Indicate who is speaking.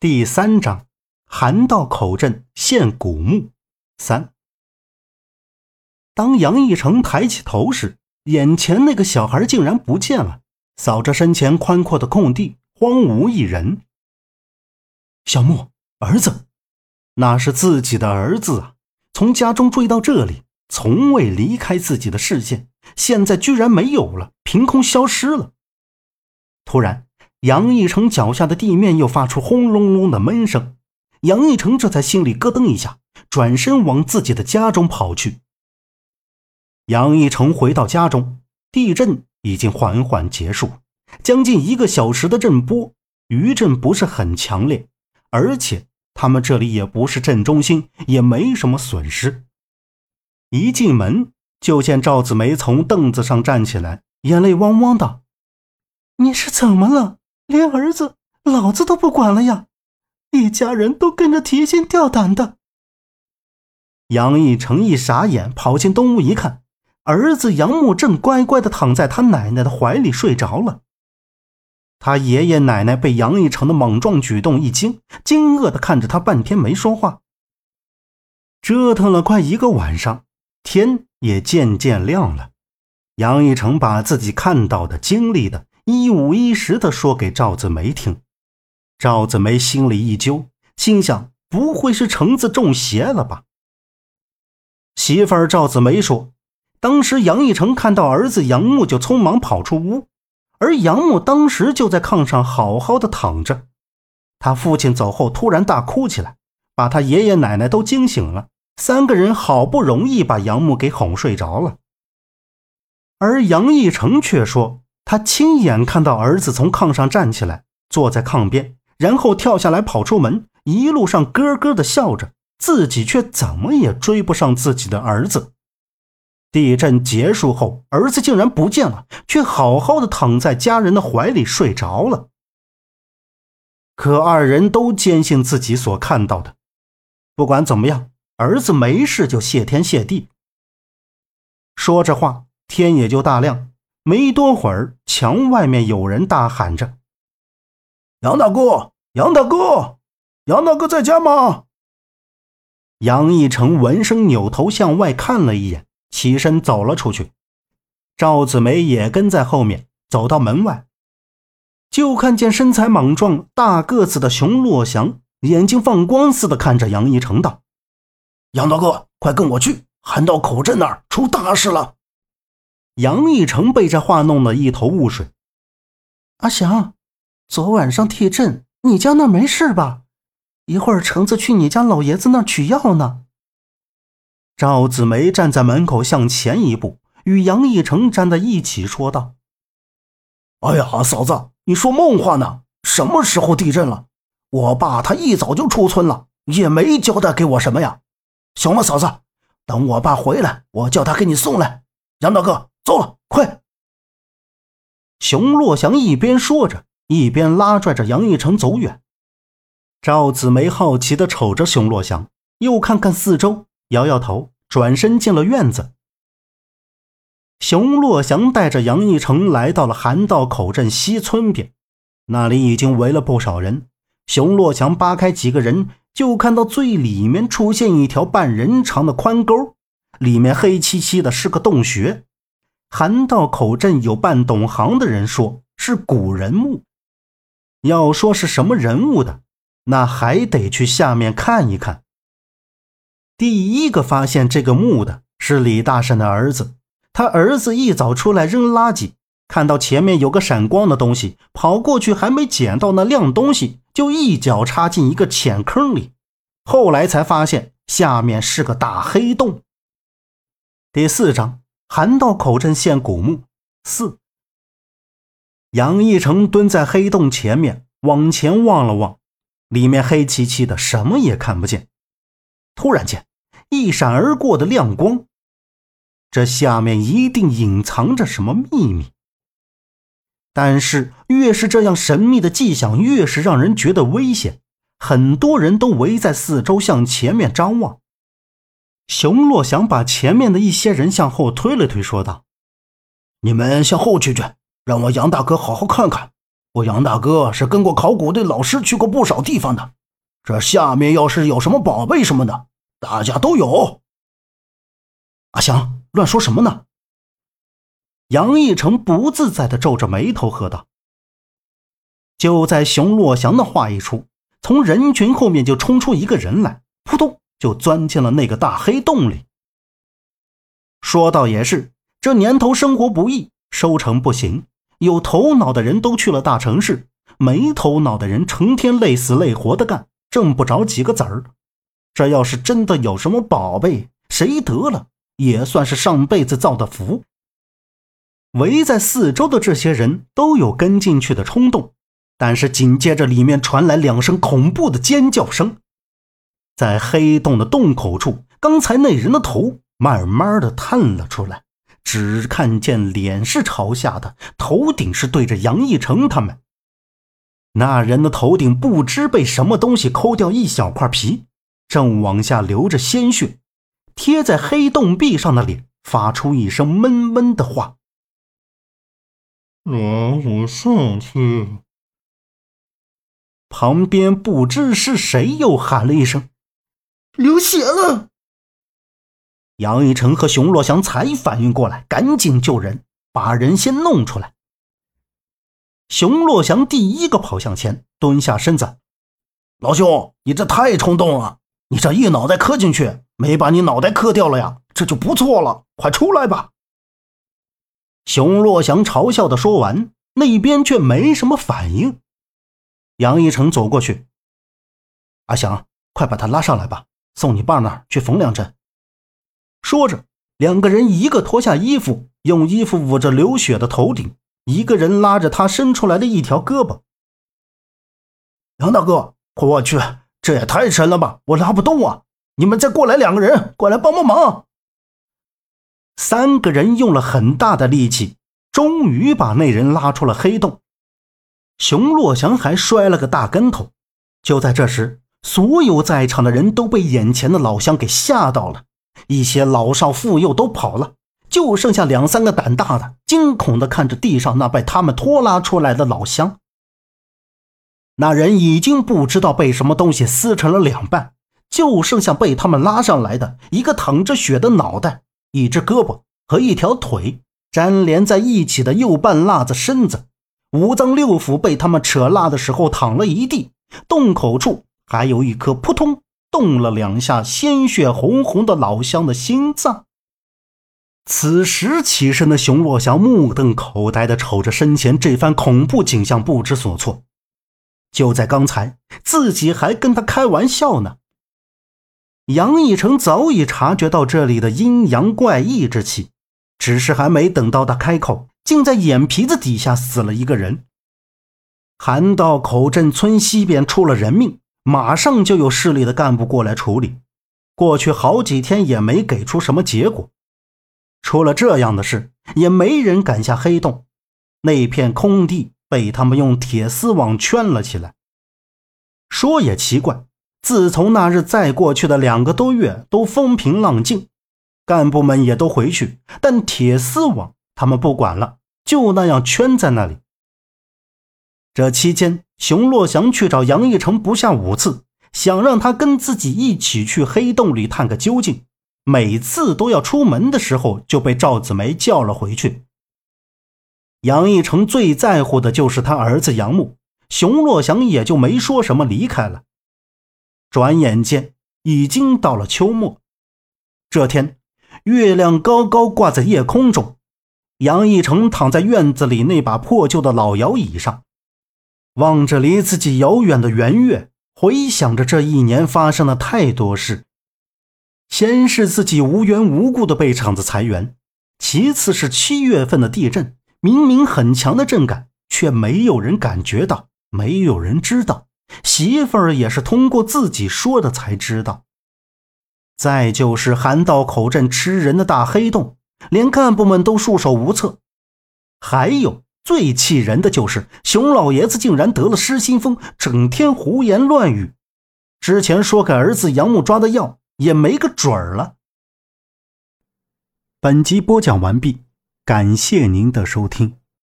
Speaker 1: 第三章，韩道口镇现古墓三。当杨义成抬起头时，眼前那个小孩竟然不见了。扫着身前宽阔的空地，荒无一人。小木，儿子，那是自己的儿子啊！从家中追到这里，从未离开自己的视线，现在居然没有了，凭空消失了。突然。杨义成脚下的地面又发出轰隆隆的闷声，杨义成这才心里咯噔一下，转身往自己的家中跑去。杨义成回到家中，地震已经缓缓结束，将近一个小时的震波，余震不是很强烈，而且他们这里也不是震中心，也没什么损失。一进门就见赵子梅从凳子上站起来，眼泪汪汪的：“
Speaker 2: 你是怎么了？”连儿子、老子都不管了呀！一家人都跟着提心吊胆的。
Speaker 1: 杨义成一傻眼，跑进东屋一看，儿子杨木正乖乖的躺在他奶奶的怀里睡着了。他爷爷奶奶被杨义成的莽撞举动一惊，惊愕的看着他半天没说话。折腾了快一个晚上，天也渐渐亮了。杨义成把自己看到的、经历的。一五一十的说给赵子梅听，赵子梅心里一揪，心想：不会是橙子中邪了吧？媳妇儿赵子梅说，当时杨义成看到儿子杨木就匆忙跑出屋，而杨木当时就在炕上好好的躺着。他父亲走后突然大哭起来，把他爷爷奶奶都惊醒了。三个人好不容易把杨木给哄睡着了，而杨义成却说。他亲眼看到儿子从炕上站起来，坐在炕边，然后跳下来跑出门，一路上咯咯的笑着，自己却怎么也追不上自己的儿子。地震结束后，儿子竟然不见了，却好好的躺在家人的怀里睡着了。可二人都坚信自己所看到的，不管怎么样，儿子没事就谢天谢地。说着话，天也就大亮。没多会儿，墙外面有人大喊着：“
Speaker 3: 杨大哥，杨大哥，杨大哥在家吗？”
Speaker 1: 杨义成闻声扭头向外看了一眼，起身走了出去。赵子梅也跟在后面，走到门外，就看见身材莽撞、大个子的熊洛祥，眼睛放光似的看着杨义成道：“
Speaker 3: 杨大哥，快跟我去，韩道口镇那儿出大事了。”
Speaker 1: 杨义成被这话弄得一头雾水。
Speaker 2: 阿祥，昨晚上地震，你家那没事吧？一会儿橙子去你家老爷子那取药呢。
Speaker 1: 赵子梅站在门口向前一步，与杨义成站在一起说道：“
Speaker 3: 哎呀，嫂子，你说梦话呢？什么时候地震了？我爸他一早就出村了，也没交代给我什么呀。行了，嫂子，等我爸回来，我叫他给你送来。杨大哥。”走了，快！
Speaker 1: 熊洛祥一边说着，一边拉拽着杨义成走远。赵子梅好奇的瞅着熊洛祥，又看看四周，摇摇头，转身进了院子。熊洛祥带着杨义成来到了韩道口镇西村边，那里已经围了不少人。熊洛祥扒开几个人，就看到最里面出现一条半人长的宽沟，里面黑漆漆的，是个洞穴。韩道口镇有半懂行的人说是古人墓，要说是什么人物的，那还得去下面看一看。第一个发现这个墓的是李大婶的儿子，他儿子一早出来扔垃圾，看到前面有个闪光的东西，跑过去还没捡到那亮东西，就一脚插进一个浅坑里，后来才发现下面是个大黑洞。第四章。韩道口镇现古墓四。杨义成蹲在黑洞前面，往前望了望，里面黑漆漆的，什么也看不见。突然间，一闪而过的亮光，这下面一定隐藏着什么秘密。但是，越是这样神秘的迹象，越是让人觉得危险。很多人都围在四周，向前面张望。熊洛祥把前面的一些人向后推了推，说道：“
Speaker 3: 你们向后去去，让我杨大哥好好看看。我杨大哥是跟过考古队老师去过不少地方的，这下面要是有什么宝贝什么的，大家都有。
Speaker 1: 阿祥，乱说什么呢？杨义成不自在的皱着眉头喝道。就在熊洛祥的话一出，从人群后面就冲出一个人来，就钻进了那个大黑洞里。说倒也是，这年头生活不易，收成不行，有头脑的人都去了大城市，没头脑的人成天累死累活的干，挣不着几个子儿。这要是真的有什么宝贝，谁得了也算是上辈子造的福。围在四周的这些人都有跟进去的冲动，但是紧接着里面传来两声恐怖的尖叫声，在黑洞的洞口处，刚才那人的头。慢慢的探了出来，只看见脸是朝下的，头顶是对着杨义成他们。那人的头顶不知被什么东西抠掉一小块皮，正往下流着鲜血，贴在黑洞壁上的脸发出一声闷闷的话：“
Speaker 4: 让我上去。”
Speaker 1: 旁边不知是谁又喊了一声：“
Speaker 2: 流血了。”
Speaker 1: 杨一成和熊洛祥才反应过来，赶紧救人，把人先弄出来。熊洛祥第一个跑向前，蹲下身子：“
Speaker 3: 老兄，你这太冲动了！你这一脑袋磕进去，没把你脑袋磕掉了呀，这就不错了。快出来吧！”
Speaker 1: 熊洛祥嘲笑的说完，那边却没什么反应。杨一成走过去：“阿祥，快把他拉上来吧，送你爸那儿去缝两针。”说着，两个人一个脱下衣服，用衣服捂着流血的头顶；一个人拉着他伸出来的一条胳膊。
Speaker 3: 杨大哥，我去，这也太沉了吧，我拉不动啊！你们再过来两个人，过来帮帮忙。
Speaker 1: 三个人用了很大的力气，终于把那人拉出了黑洞。熊洛祥还摔了个大跟头。就在这时，所有在场的人都被眼前的老乡给吓到了。一些老少妇幼都跑了，就剩下两三个胆大的，惊恐地看着地上那被他们拖拉出来的老乡。那人已经不知道被什么东西撕成了两半，就剩下被他们拉上来的一个淌着血的脑袋、一只胳膊和一条腿粘连在一起的右半拉子身子，五脏六腑被他们扯拉的时候躺了一地，洞口处还有一颗扑通。动了两下，鲜血红红的老乡的心脏。此时起身的熊若翔目瞪口呆的瞅着身前这番恐怖景象，不知所措。就在刚才，自己还跟他开玩笑呢。杨义成早已察觉到这里的阴阳怪异之气，只是还没等到他开口，竟在眼皮子底下死了一个人。韩道口镇村西边出了人命。马上就有市里的干部过来处理，过去好几天也没给出什么结果。出了这样的事，也没人敢下黑洞。那片空地被他们用铁丝网圈了起来。说也奇怪，自从那日再过去的两个多月都风平浪静，干部们也都回去，但铁丝网他们不管了，就那样圈在那里。这期间，熊洛祥去找杨义成不下五次，想让他跟自己一起去黑洞里探个究竟。每次都要出门的时候，就被赵子梅叫了回去。杨义成最在乎的就是他儿子杨木，熊洛祥也就没说什么，离开了。转眼间已经到了秋末，这天月亮高高挂在夜空中，杨义成躺在院子里那把破旧的老摇椅上。望着离自己遥远的圆月，回想着这一年发生了太多事。先是自己无缘无故的被厂子裁员，其次是七月份的地震，明明很强的震感，却没有人感觉到，没有人知道。媳妇儿也是通过自己说的才知道。再就是韩道口镇吃人的大黑洞，连干部们都束手无策。还有。最气人的就是熊老爷子竟然得了失心疯，整天胡言乱语。之前说给儿子杨木抓的药也没个准儿了。本集播讲完毕，感谢您的收听。